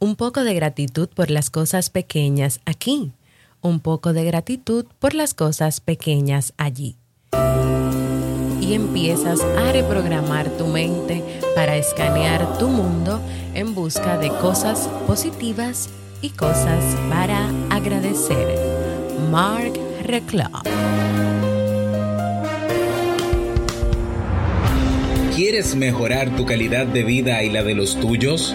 Un poco de gratitud por las cosas pequeñas aquí. Un poco de gratitud por las cosas pequeñas allí. Y empiezas a reprogramar tu mente para escanear tu mundo en busca de cosas positivas y cosas para agradecer. Mark Reclaw. ¿Quieres mejorar tu calidad de vida y la de los tuyos?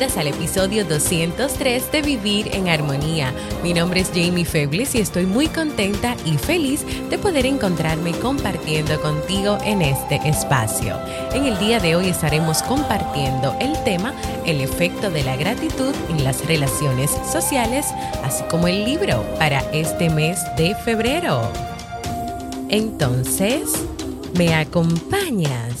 Al episodio 203 de Vivir en Armonía. Mi nombre es Jamie Febles y estoy muy contenta y feliz de poder encontrarme compartiendo contigo en este espacio. En el día de hoy estaremos compartiendo el tema El efecto de la gratitud en las relaciones sociales, así como el libro para este mes de febrero. Entonces, ¿me acompañas?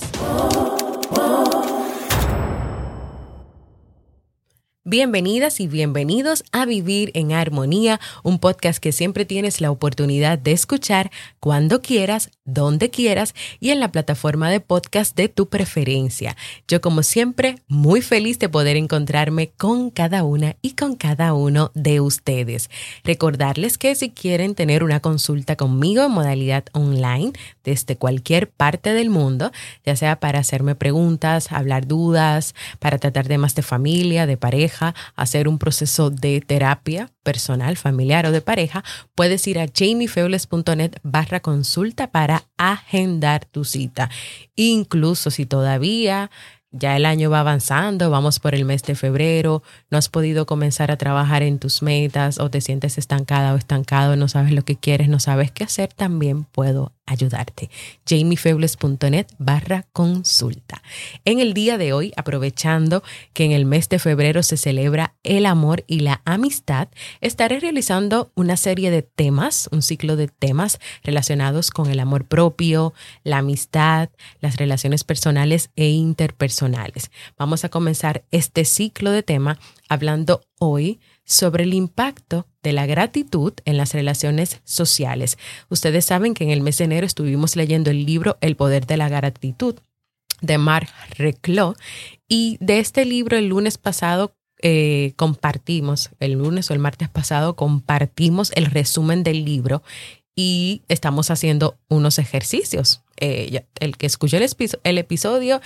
Bienvenidas y bienvenidos a Vivir en Armonía, un podcast que siempre tienes la oportunidad de escuchar cuando quieras, donde quieras y en la plataforma de podcast de tu preferencia. Yo como siempre muy feliz de poder encontrarme con cada una y con cada uno de ustedes. Recordarles que si quieren tener una consulta conmigo en modalidad online desde cualquier parte del mundo, ya sea para hacerme preguntas, hablar dudas, para tratar temas de familia, de pareja, hacer un proceso de terapia personal, familiar o de pareja, puedes ir a jamiefebles.net barra consulta para agendar tu cita. Incluso si todavía ya el año va avanzando, vamos por el mes de febrero, no has podido comenzar a trabajar en tus metas o te sientes estancada o estancado, no sabes lo que quieres, no sabes qué hacer, también puedo ayudarte. jamiefebles.net barra consulta. En el día de hoy, aprovechando que en el mes de febrero se celebra el amor y la amistad, estaré realizando una serie de temas, un ciclo de temas relacionados con el amor propio, la amistad, las relaciones personales e interpersonales. Vamos a comenzar este ciclo de temas hablando hoy sobre el impacto de la gratitud en las relaciones sociales. Ustedes saben que en el mes de enero estuvimos leyendo el libro El poder de la gratitud de Marc Reclos y de este libro el lunes pasado eh, compartimos, el lunes o el martes pasado compartimos el resumen del libro y estamos haciendo unos ejercicios. Eh, el que escuchó el, el episodio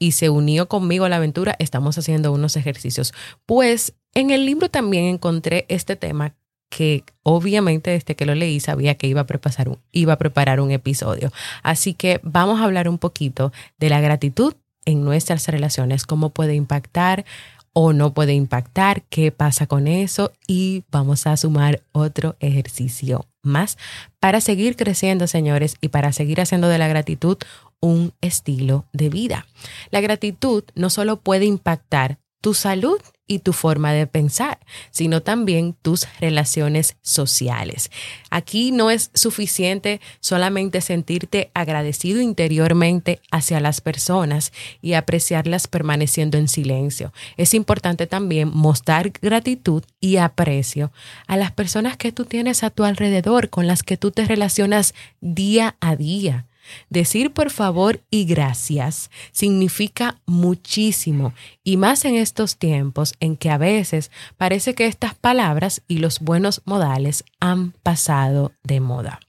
y se unió conmigo a la aventura, estamos haciendo unos ejercicios. Pues en el libro también encontré este tema que obviamente desde que lo leí sabía que iba a, preparar un, iba a preparar un episodio. Así que vamos a hablar un poquito de la gratitud en nuestras relaciones, cómo puede impactar o no puede impactar, qué pasa con eso y vamos a sumar otro ejercicio más para seguir creciendo, señores, y para seguir haciendo de la gratitud un estilo de vida. La gratitud no solo puede impactar tu salud y tu forma de pensar, sino también tus relaciones sociales. Aquí no es suficiente solamente sentirte agradecido interiormente hacia las personas y apreciarlas permaneciendo en silencio. Es importante también mostrar gratitud y aprecio a las personas que tú tienes a tu alrededor, con las que tú te relacionas día a día Decir por favor y gracias significa muchísimo y más en estos tiempos en que a veces parece que estas palabras y los buenos modales han pasado de moda.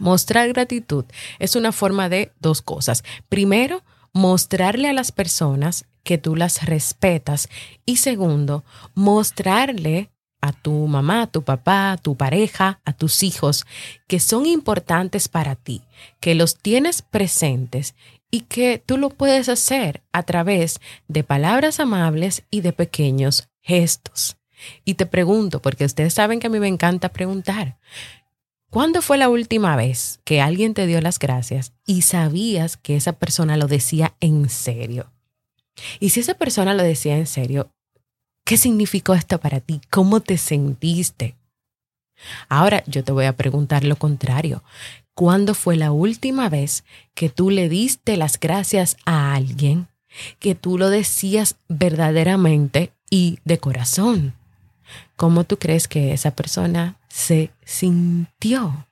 Mostrar gratitud es una forma de dos cosas. Primero, mostrarle a las personas que tú las respetas y segundo, mostrarle a tu mamá, a tu papá, a tu pareja, a tus hijos, que son importantes para ti, que los tienes presentes y que tú lo puedes hacer a través de palabras amables y de pequeños gestos. Y te pregunto, porque ustedes saben que a mí me encanta preguntar, ¿cuándo fue la última vez que alguien te dio las gracias y sabías que esa persona lo decía en serio? Y si esa persona lo decía en serio, ¿Qué significó esto para ti? ¿Cómo te sentiste? Ahora yo te voy a preguntar lo contrario. ¿Cuándo fue la última vez que tú le diste las gracias a alguien que tú lo decías verdaderamente y de corazón? ¿Cómo tú crees que esa persona se sintió?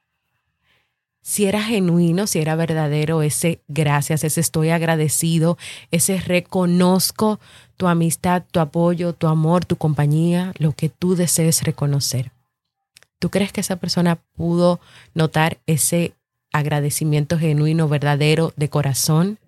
Si era genuino, si era verdadero ese gracias, ese estoy agradecido, ese reconozco tu amistad, tu apoyo, tu amor, tu compañía, lo que tú desees reconocer. ¿Tú crees que esa persona pudo notar ese agradecimiento genuino, verdadero, de corazón?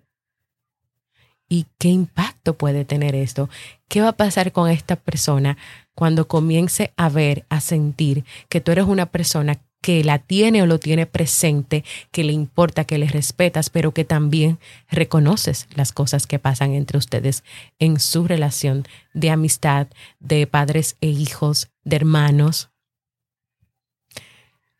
¿Y qué impacto puede tener esto? ¿Qué va a pasar con esta persona cuando comience a ver, a sentir que tú eres una persona que la tiene o lo tiene presente, que le importa, que le respetas, pero que también reconoces las cosas que pasan entre ustedes en su relación de amistad, de padres e hijos, de hermanos.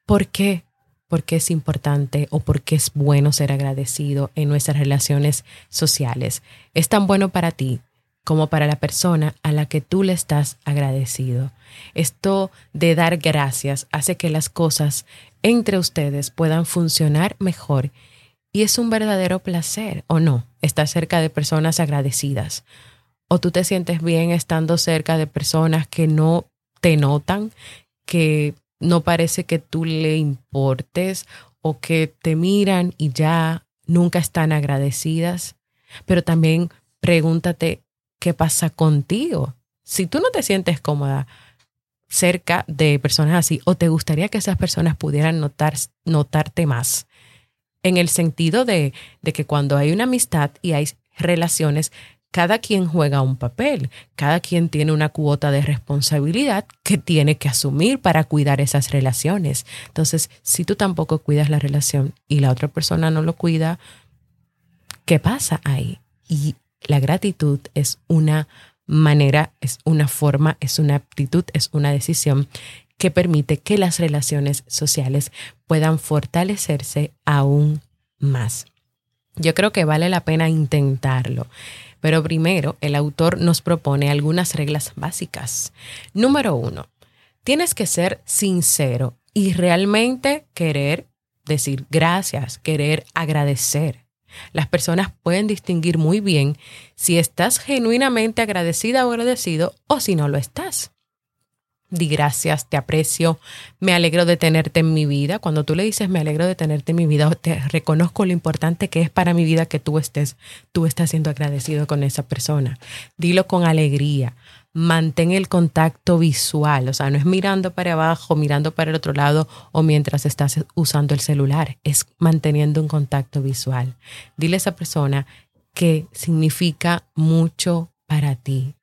¿Por qué? Porque es importante o porque es bueno ser agradecido en nuestras relaciones sociales. Es tan bueno para ti como para la persona a la que tú le estás agradecido. Esto de dar gracias hace que las cosas entre ustedes puedan funcionar mejor y es un verdadero placer, ¿o no? Estar cerca de personas agradecidas. O tú te sientes bien estando cerca de personas que no te notan, que no parece que tú le importes o que te miran y ya nunca están agradecidas. Pero también pregúntate, ¿qué pasa contigo? Si tú no te sientes cómoda cerca de personas así, o te gustaría que esas personas pudieran notar, notarte más, en el sentido de, de que cuando hay una amistad y hay relaciones, cada quien juega un papel, cada quien tiene una cuota de responsabilidad que tiene que asumir para cuidar esas relaciones. Entonces, si tú tampoco cuidas la relación y la otra persona no lo cuida, ¿qué pasa ahí? Y la gratitud es una manera, es una forma, es una actitud, es una decisión que permite que las relaciones sociales puedan fortalecerse aún más. Yo creo que vale la pena intentarlo. Pero primero, el autor nos propone algunas reglas básicas. Número uno, tienes que ser sincero y realmente querer decir gracias, querer agradecer. Las personas pueden distinguir muy bien si estás genuinamente agradecida o agradecido o si no lo estás. Di gracias, te aprecio, me alegro de tenerte en mi vida. Cuando tú le dices me alegro de tenerte en mi vida, te reconozco lo importante que es para mi vida que tú estés, tú estás siendo agradecido con esa persona. Dilo con alegría mantén el contacto visual, o sea, no es mirando para abajo, mirando para el otro lado o mientras estás usando el celular, es manteniendo un contacto visual. Dile a esa persona que significa mucho para ti.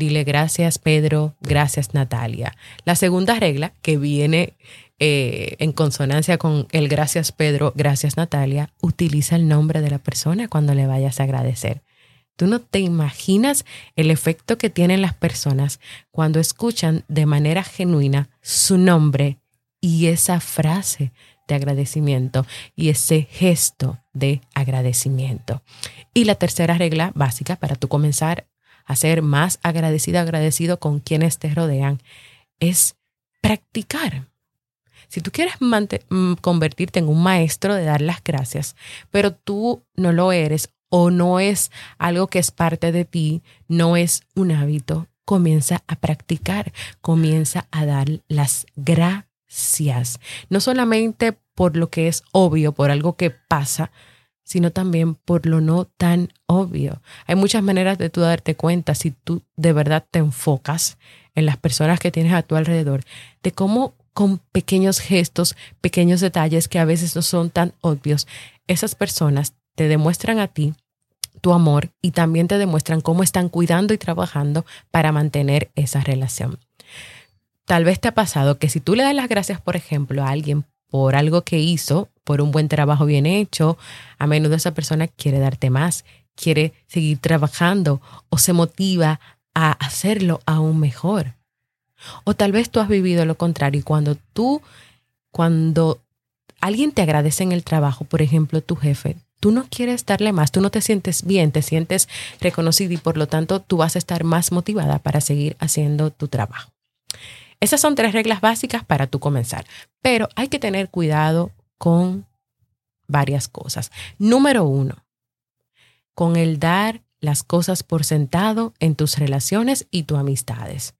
Dile gracias Pedro, gracias Natalia. La segunda regla que viene eh, en consonancia con el gracias Pedro, gracias Natalia, utiliza el nombre de la persona cuando le vayas a agradecer. Tú no te imaginas el efecto que tienen las personas cuando escuchan de manera genuina su nombre y esa frase de agradecimiento y ese gesto de agradecimiento. Y la tercera regla básica para tú comenzar a ser más agradecido, agradecido con quienes te rodean, es practicar. Si tú quieres mm, convertirte en un maestro de dar las gracias, pero tú no lo eres o no es algo que es parte de ti, no es un hábito, comienza a practicar, comienza a dar las gracias. No solamente por lo que es obvio, por algo que pasa, sino también por lo no tan obvio. Hay muchas maneras de tú darte cuenta si tú de verdad te enfocas en las personas que tienes a tu alrededor, de cómo con pequeños gestos, pequeños detalles que a veces no son tan obvios, esas personas te demuestran a ti tu amor y también te demuestran cómo están cuidando y trabajando para mantener esa relación. Tal vez te ha pasado que si tú le das las gracias, por ejemplo, a alguien por algo que hizo, por un buen trabajo bien hecho, a menudo esa persona quiere darte más, quiere seguir trabajando o se motiva a hacerlo aún mejor. O tal vez tú has vivido lo contrario y cuando tú, cuando alguien te agradece en el trabajo, por ejemplo, tu jefe, tú no quieres darle más, tú no te sientes bien, te sientes reconocido y por lo tanto tú vas a estar más motivada para seguir haciendo tu trabajo. Esas son tres reglas básicas para tú comenzar, pero hay que tener cuidado con varias cosas. Número uno, con el dar las cosas por sentado en tus relaciones y tus amistades.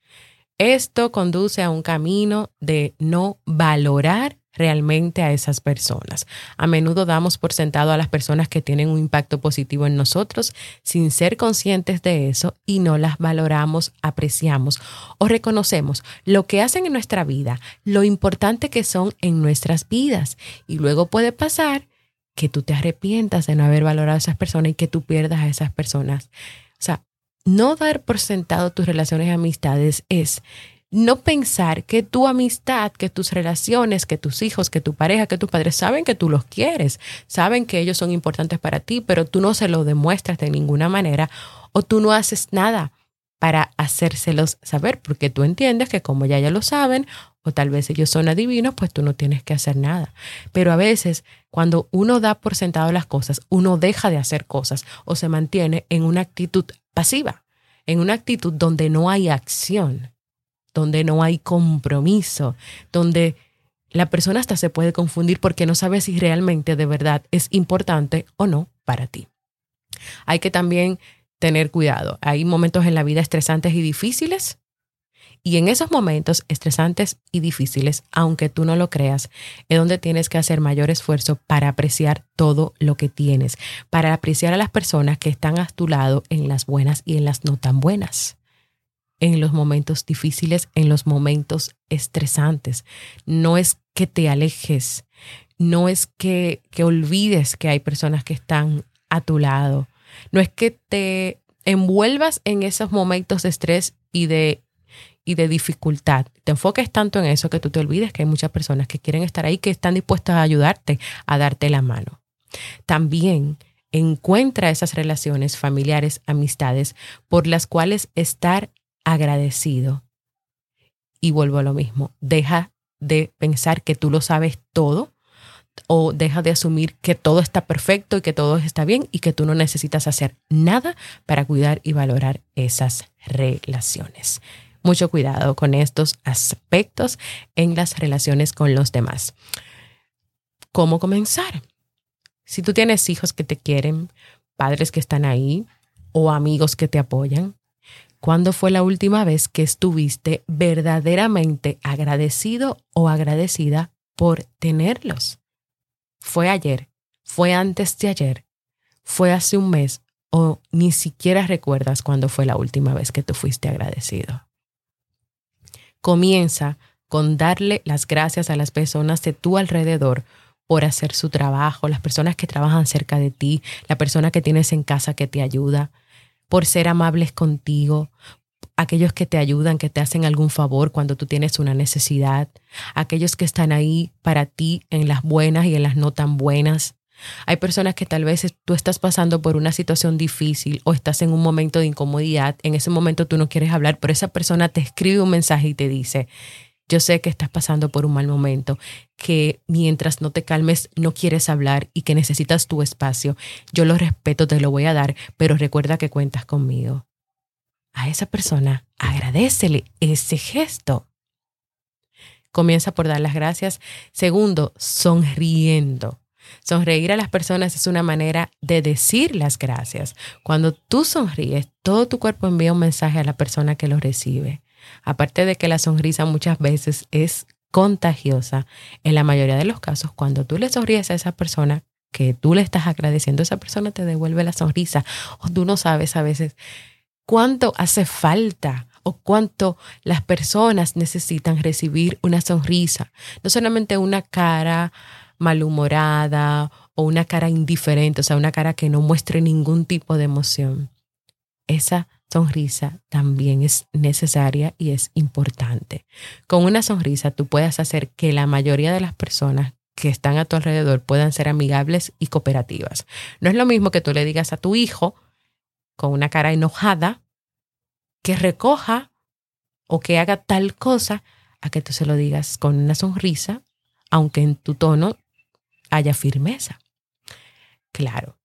Esto conduce a un camino de no valorar realmente a esas personas. A menudo damos por sentado a las personas que tienen un impacto positivo en nosotros sin ser conscientes de eso y no las valoramos, apreciamos o reconocemos lo que hacen en nuestra vida, lo importante que son en nuestras vidas. Y luego puede pasar que tú te arrepientas de no haber valorado a esas personas y que tú pierdas a esas personas. O sea, no dar por sentado tus relaciones y amistades es no pensar que tu amistad, que tus relaciones, que tus hijos, que tu pareja, que tus padres saben que tú los quieres, saben que ellos son importantes para ti, pero tú no se lo demuestras de ninguna manera o tú no haces nada para hacérselos saber, porque tú entiendes que como ya ya lo saben, o tal vez ellos son adivinos, pues tú no tienes que hacer nada. Pero a veces, cuando uno da por sentado las cosas, uno deja de hacer cosas o se mantiene en una actitud pasiva, en una actitud donde no hay acción donde no hay compromiso, donde la persona hasta se puede confundir porque no sabe si realmente de verdad es importante o no para ti. Hay que también tener cuidado. Hay momentos en la vida estresantes y difíciles. Y en esos momentos estresantes y difíciles, aunque tú no lo creas, es donde tienes que hacer mayor esfuerzo para apreciar todo lo que tienes, para apreciar a las personas que están a tu lado en las buenas y en las no tan buenas en los momentos difíciles, en los momentos estresantes. No es que te alejes, no es que, que olvides que hay personas que están a tu lado, no es que te envuelvas en esos momentos de estrés y de, y de dificultad. Te enfoques tanto en eso que tú te olvides que hay muchas personas que quieren estar ahí, que están dispuestas a ayudarte, a darte la mano. También encuentra esas relaciones familiares, amistades, por las cuales estar agradecido. Y vuelvo a lo mismo, deja de pensar que tú lo sabes todo o deja de asumir que todo está perfecto y que todo está bien y que tú no necesitas hacer nada para cuidar y valorar esas relaciones. Mucho cuidado con estos aspectos en las relaciones con los demás. ¿Cómo comenzar? Si tú tienes hijos que te quieren, padres que están ahí o amigos que te apoyan, ¿Cuándo fue la última vez que estuviste verdaderamente agradecido o agradecida por tenerlos? ¿Fue ayer? ¿Fue antes de ayer? ¿Fue hace un mes? ¿O ni siquiera recuerdas cuándo fue la última vez que tú fuiste agradecido? Comienza con darle las gracias a las personas de tu alrededor por hacer su trabajo, las personas que trabajan cerca de ti, la persona que tienes en casa que te ayuda, por ser amables contigo, aquellos que te ayudan, que te hacen algún favor cuando tú tienes una necesidad, aquellos que están ahí para ti en las buenas y en las no tan buenas. Hay personas que tal vez tú estás pasando por una situación difícil o estás en un momento de incomodidad, en ese momento tú no quieres hablar, pero esa persona te escribe un mensaje y te dice, yo sé que estás pasando por un mal momento, que mientras no te calmes no quieres hablar y que necesitas tu espacio. Yo lo respeto, te lo voy a dar, pero recuerda que cuentas conmigo. A esa persona agradecele ese gesto. Comienza por dar las gracias. Segundo, sonriendo. Sonreír a las personas es una manera de decir las gracias. Cuando tú sonríes, todo tu cuerpo envía un mensaje a la persona que lo recibe. Aparte de que la sonrisa muchas veces es contagiosa. En la mayoría de los casos, cuando tú le sonríes a esa persona, que tú le estás agradeciendo, esa persona te devuelve la sonrisa. O tú no sabes a veces cuánto hace falta o cuánto las personas necesitan recibir una sonrisa. No solamente una cara malhumorada o una cara indiferente, o sea, una cara que no muestre ningún tipo de emoción. Esa sonrisa también es necesaria y es importante. Con una sonrisa tú puedes hacer que la mayoría de las personas que están a tu alrededor puedan ser amigables y cooperativas. No es lo mismo que tú le digas a tu hijo con una cara enojada que recoja o que haga tal cosa a que tú se lo digas con una sonrisa, aunque en tu tono haya firmeza. Claro,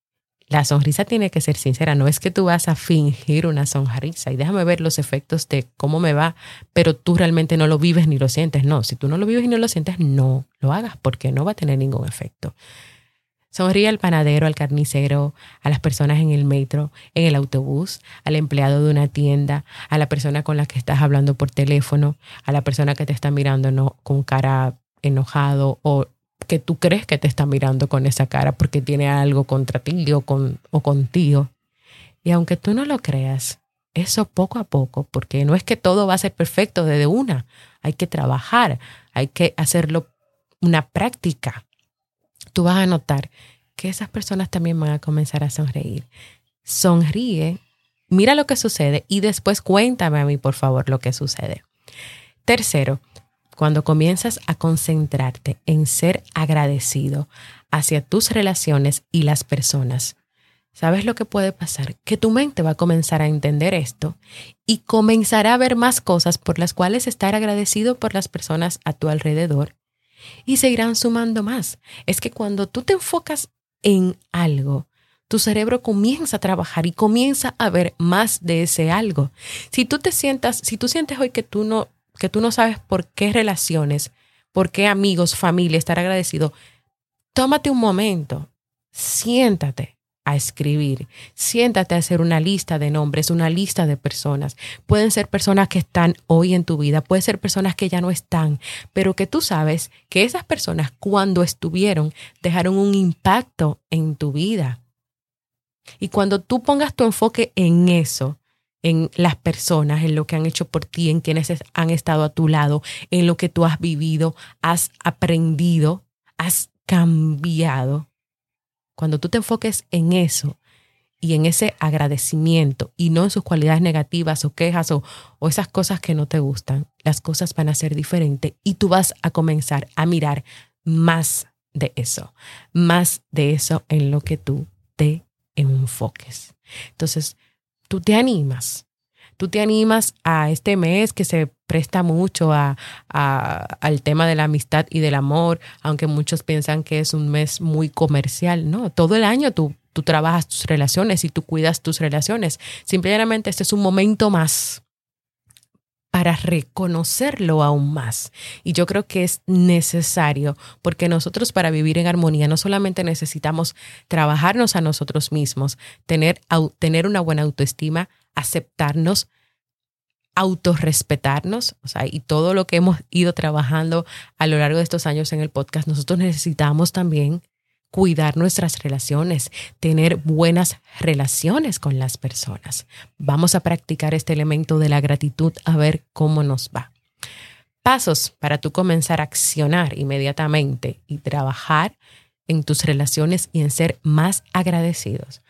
la sonrisa tiene que ser sincera, no es que tú vas a fingir una sonrisa y déjame ver los efectos de cómo me va, pero tú realmente no lo vives ni lo sientes. No, si tú no lo vives y no lo sientes, no lo hagas porque no va a tener ningún efecto. Sonríe al panadero, al carnicero, a las personas en el metro, en el autobús, al empleado de una tienda, a la persona con la que estás hablando por teléfono, a la persona que te está mirando no, con cara enojado o que tú crees que te está mirando con esa cara porque tiene algo contra ti o, con, o contigo. Y aunque tú no lo creas, eso poco a poco, porque no es que todo va a ser perfecto desde una, hay que trabajar, hay que hacerlo una práctica. Tú vas a notar que esas personas también van a comenzar a sonreír. Sonríe, mira lo que sucede y después cuéntame a mí, por favor, lo que sucede. Tercero, cuando comienzas a concentrarte en ser agradecido hacia tus relaciones y las personas, ¿sabes lo que puede pasar? Que tu mente va a comenzar a entender esto y comenzará a ver más cosas por las cuales estar agradecido por las personas a tu alrededor y se irán sumando más. Es que cuando tú te enfocas en algo, tu cerebro comienza a trabajar y comienza a ver más de ese algo. Si tú te sientas, si tú sientes hoy que tú no que tú no sabes por qué relaciones, por qué amigos, familia, estar agradecido, tómate un momento, siéntate a escribir, siéntate a hacer una lista de nombres, una lista de personas. Pueden ser personas que están hoy en tu vida, pueden ser personas que ya no están, pero que tú sabes que esas personas cuando estuvieron dejaron un impacto en tu vida. Y cuando tú pongas tu enfoque en eso, en las personas, en lo que han hecho por ti, en quienes han estado a tu lado, en lo que tú has vivido, has aprendido, has cambiado. Cuando tú te enfoques en eso y en ese agradecimiento y no en sus cualidades negativas o quejas o, o esas cosas que no te gustan, las cosas van a ser diferentes y tú vas a comenzar a mirar más de eso, más de eso en lo que tú te enfoques. Entonces, tú te animas. Tú te animas a este mes que se presta mucho a, al tema de la amistad y del amor, aunque muchos piensan que es un mes muy comercial. No, todo el año tú, tú trabajas tus relaciones y tú cuidas tus relaciones. Simplemente este es un momento más para reconocerlo aún más. Y yo creo que es necesario porque nosotros para vivir en armonía no solamente necesitamos trabajarnos a nosotros mismos, tener, tener una buena autoestima, aceptarnos, autorrespetarnos, o sea, y todo lo que hemos ido trabajando a lo largo de estos años en el podcast, nosotros necesitamos también cuidar nuestras relaciones, tener buenas relaciones con las personas. Vamos a practicar este elemento de la gratitud a ver cómo nos va. Pasos para tú comenzar a accionar inmediatamente y trabajar en tus relaciones y en ser más agradecidos.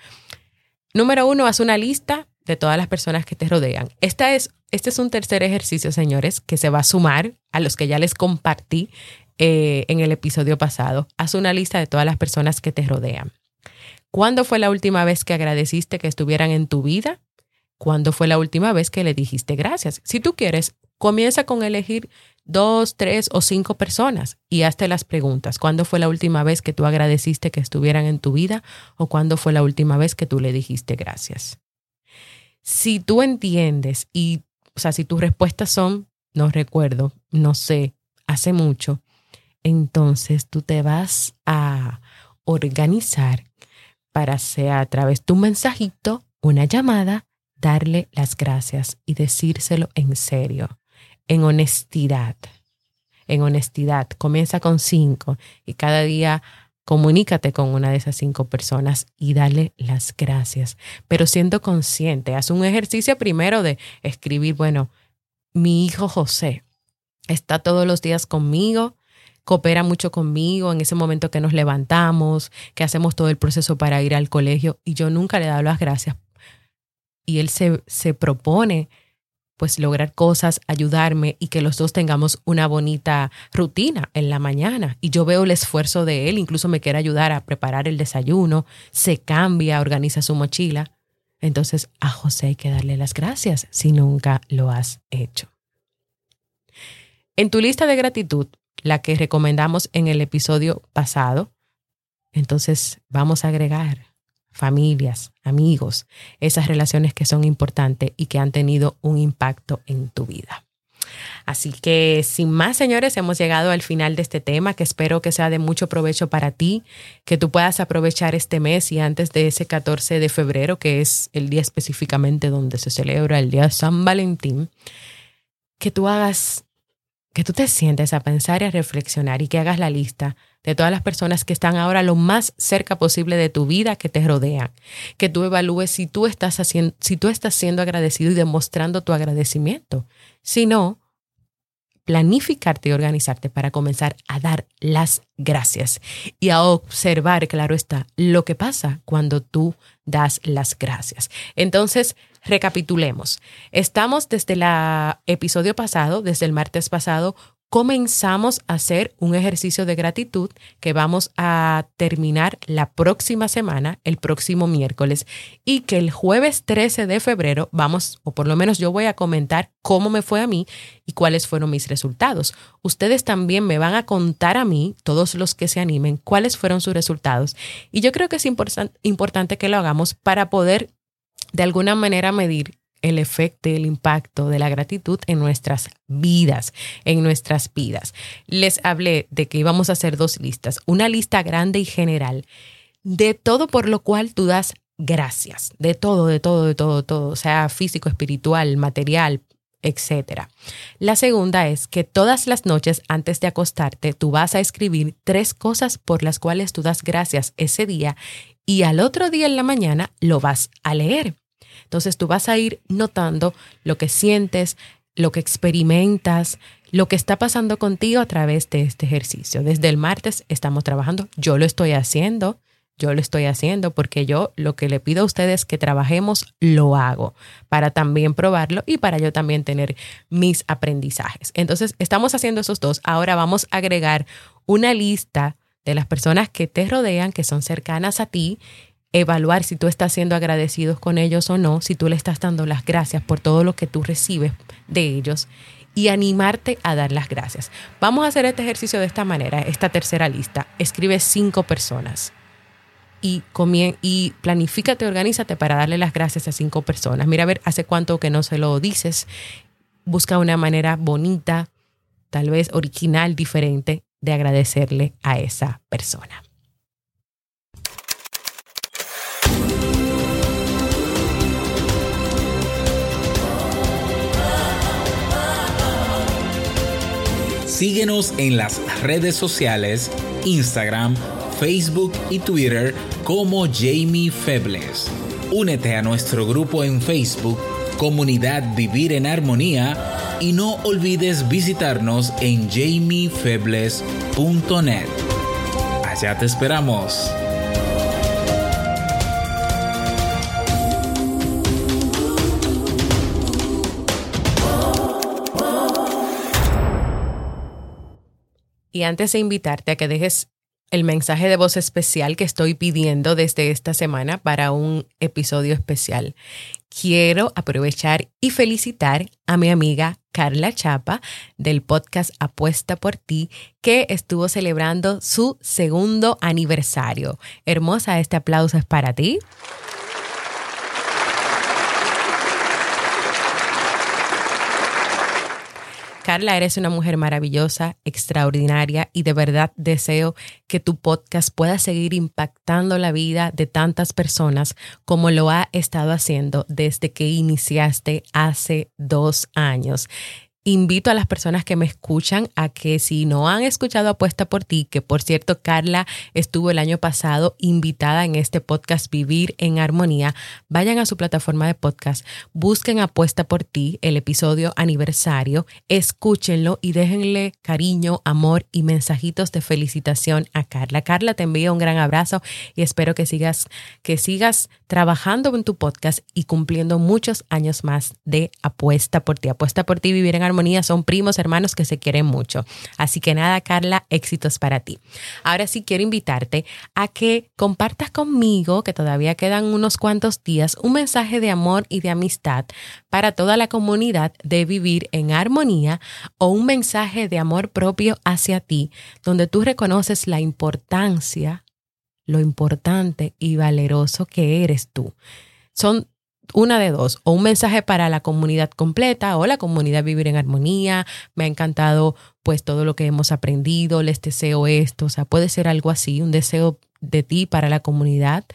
Número uno, haz una lista de todas las personas que te rodean. Esta es, este es un tercer ejercicio, señores, que se va a sumar a los que ya les compartí eh, en el episodio pasado. Haz una lista de todas las personas que te rodean. ¿Cuándo fue la última vez que agradeciste que estuvieran en tu vida? ¿Cuándo fue la última vez que le dijiste gracias? Si tú quieres, comienza con elegir dos, tres o cinco personas y hazte las preguntas. ¿Cuándo fue la última vez que tú agradeciste que estuvieran en tu vida? ¿O cuándo fue la última vez que tú le dijiste gracias? Si tú entiendes y, o sea, si tus respuestas son, no recuerdo, no sé, hace mucho, entonces tú te vas a organizar para sea a través de un mensajito, una llamada, darle las gracias y decírselo en serio, en honestidad, en honestidad. Comienza con cinco y cada día comunícate con una de esas cinco personas y dale las gracias. Pero siendo consciente, haz un ejercicio primero de escribir, bueno, mi hijo José está todos los días conmigo, coopera mucho conmigo en ese momento que nos levantamos, que hacemos todo el proceso para ir al colegio y yo nunca le he dado las gracias. Y él se, se propone pues lograr cosas, ayudarme y que los dos tengamos una bonita rutina en la mañana. Y yo veo el esfuerzo de él, incluso me quiere ayudar a preparar el desayuno, se cambia, organiza su mochila. Entonces a José hay que darle las gracias si nunca lo has hecho. En tu lista de gratitud, la que recomendamos en el episodio pasado, entonces vamos a agregar familias, amigos, esas relaciones que son importantes y que han tenido un impacto en tu vida. Así que sin más, señores, hemos llegado al final de este tema que espero que sea de mucho provecho para ti, que tú puedas aprovechar este mes y antes de ese 14 de febrero, que es el día específicamente donde se celebra el día San Valentín, que tú hagas, que tú te sientes a pensar y a reflexionar y que hagas la lista de todas las personas que están ahora lo más cerca posible de tu vida, que te rodean, que tú evalúes si tú estás haciendo, si tú estás siendo agradecido y demostrando tu agradecimiento. Si no, planificarte y organizarte para comenzar a dar las gracias y a observar, claro está, lo que pasa cuando tú das las gracias. Entonces, recapitulemos. Estamos desde el episodio pasado, desde el martes pasado, comenzamos a hacer un ejercicio de gratitud que vamos a terminar la próxima semana, el próximo miércoles, y que el jueves 13 de febrero vamos, o por lo menos yo voy a comentar cómo me fue a mí y cuáles fueron mis resultados. Ustedes también me van a contar a mí, todos los que se animen, cuáles fueron sus resultados. Y yo creo que es importante que lo hagamos para poder de alguna manera medir el efecto, el impacto de la gratitud en nuestras vidas, en nuestras vidas. Les hablé de que íbamos a hacer dos listas, una lista grande y general de todo por lo cual tú das gracias, de todo, de todo, de todo, todo, sea físico, espiritual, material, etcétera. La segunda es que todas las noches antes de acostarte tú vas a escribir tres cosas por las cuales tú das gracias ese día y al otro día en la mañana lo vas a leer. Entonces tú vas a ir notando lo que sientes, lo que experimentas, lo que está pasando contigo a través de este ejercicio. Desde el martes estamos trabajando, yo lo estoy haciendo, yo lo estoy haciendo porque yo lo que le pido a ustedes que trabajemos, lo hago para también probarlo y para yo también tener mis aprendizajes. Entonces, estamos haciendo esos dos. Ahora vamos a agregar una lista de las personas que te rodean, que son cercanas a ti evaluar si tú estás siendo agradecido con ellos o no, si tú le estás dando las gracias por todo lo que tú recibes de ellos y animarte a dar las gracias. Vamos a hacer este ejercicio de esta manera, esta tercera lista. Escribe cinco personas y, y planifícate, organízate para darle las gracias a cinco personas. Mira a ver hace cuánto que no se lo dices. Busca una manera bonita, tal vez original, diferente de agradecerle a esa persona. Síguenos en las redes sociales, Instagram, Facebook y Twitter como Jamie Febles. Únete a nuestro grupo en Facebook, Comunidad Vivir en Armonía, y no olvides visitarnos en jamiefebles.net. Allá te esperamos. Y antes de invitarte a que dejes el mensaje de voz especial que estoy pidiendo desde esta semana para un episodio especial, quiero aprovechar y felicitar a mi amiga Carla Chapa del podcast Apuesta por ti, que estuvo celebrando su segundo aniversario. Hermosa, este aplauso es para ti. Carla, eres una mujer maravillosa, extraordinaria y de verdad deseo que tu podcast pueda seguir impactando la vida de tantas personas como lo ha estado haciendo desde que iniciaste hace dos años. Invito a las personas que me escuchan a que si no han escuchado Apuesta por ti, que por cierto Carla estuvo el año pasado invitada en este podcast Vivir en Armonía, vayan a su plataforma de podcast, busquen Apuesta por ti, el episodio aniversario, escúchenlo y déjenle cariño, amor y mensajitos de felicitación a Carla. Carla, te envío un gran abrazo y espero que sigas que sigas trabajando en tu podcast y cumpliendo muchos años más de Apuesta por ti. Apuesta por ti, Vivir en Armonía son primos, hermanos que se quieren mucho. Así que nada, Carla, éxitos para ti. Ahora sí quiero invitarte a que compartas conmigo, que todavía quedan unos cuantos días, un mensaje de amor y de amistad para toda la comunidad de vivir en armonía o un mensaje de amor propio hacia ti, donde tú reconoces la importancia, lo importante y valeroso que eres tú. Son una de dos, o un mensaje para la comunidad completa o la comunidad Vivir en Armonía. Me ha encantado pues todo lo que hemos aprendido, les deseo esto, o sea, puede ser algo así, un deseo de ti para la comunidad,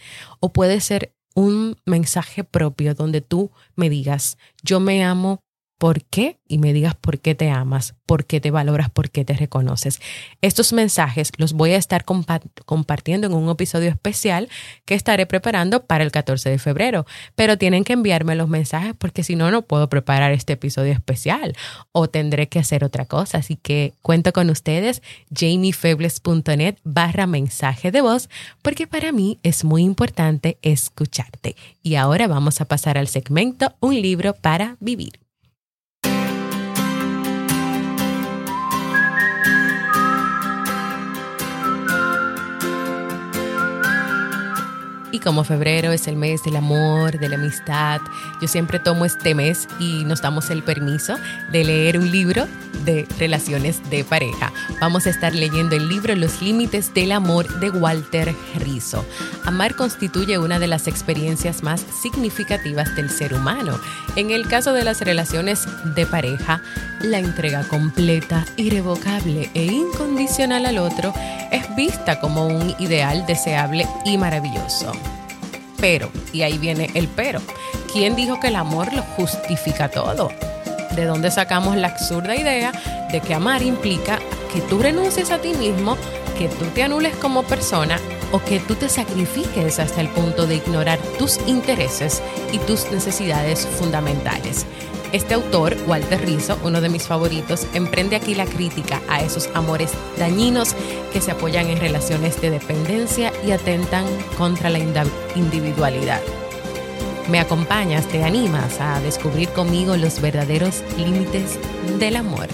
o puede ser un mensaje propio donde tú me digas, yo me amo por qué y me digas por qué te amas, por qué te valoras, por qué te reconoces. Estos mensajes los voy a estar compartiendo en un episodio especial que estaré preparando para el 14 de febrero, pero tienen que enviarme los mensajes porque si no, no puedo preparar este episodio especial o tendré que hacer otra cosa. Así que cuento con ustedes, jamiefebles.net barra mensaje de voz, porque para mí es muy importante escucharte. Y ahora vamos a pasar al segmento Un libro para vivir. Y como febrero es el mes del amor, de la amistad, yo siempre tomo este mes y nos damos el permiso de leer un libro de relaciones de pareja. Vamos a estar leyendo el libro Los Límites del Amor de Walter Rizzo. Amar constituye una de las experiencias más significativas del ser humano. En el caso de las relaciones de pareja, la entrega completa, irrevocable e incondicional al otro es vista como un ideal deseable y maravilloso. Pero, y ahí viene el pero, ¿quién dijo que el amor lo justifica todo? ¿De dónde sacamos la absurda idea de que amar implica que tú renuncies a ti mismo, que tú te anules como persona o que tú te sacrifiques hasta el punto de ignorar tus intereses y tus necesidades fundamentales? Este autor, Walter Rizzo, uno de mis favoritos, emprende aquí la crítica a esos amores dañinos que se apoyan en relaciones de dependencia y atentan contra la individualidad. Me acompañas, te animas a descubrir conmigo los verdaderos límites del amor.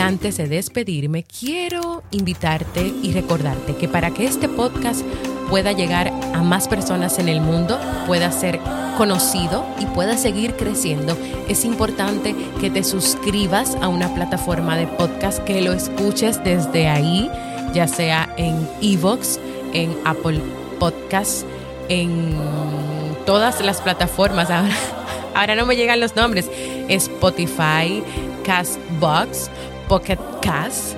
Antes de despedirme, quiero invitarte y recordarte que para que este podcast pueda llegar a más personas en el mundo, pueda ser conocido y pueda seguir creciendo, es importante que te suscribas a una plataforma de podcast, que lo escuches desde ahí, ya sea en Evox, en Apple Podcasts, en todas las plataformas. Ahora, ahora no me llegan los nombres. Spotify, Castbox Pocket Cast,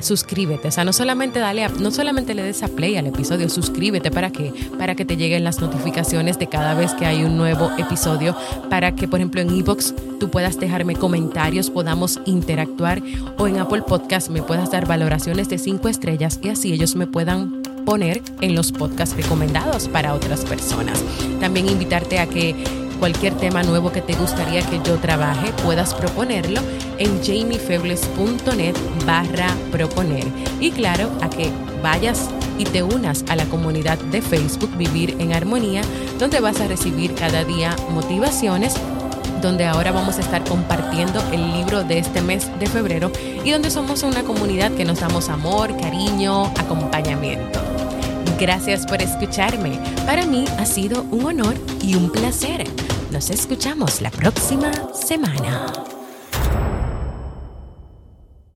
suscríbete. O sea, no solamente dale no solamente le des a play al episodio, suscríbete para que para que te lleguen las notificaciones de cada vez que hay un nuevo episodio, para que por ejemplo en Ebox tú puedas dejarme comentarios, podamos interactuar o en Apple Podcast me puedas dar valoraciones de cinco estrellas y así ellos me puedan poner en los podcasts recomendados para otras personas. También invitarte a que cualquier tema nuevo que te gustaría que yo trabaje, puedas proponerlo en jamiefebles.net barra proponer. Y claro, a que vayas y te unas a la comunidad de Facebook Vivir en Armonía, donde vas a recibir cada día motivaciones donde ahora vamos a estar compartiendo el libro de este mes de febrero y donde somos una comunidad que nos damos amor, cariño, acompañamiento. Gracias por escucharme. Para mí ha sido un honor y un placer. Nos escuchamos la próxima semana.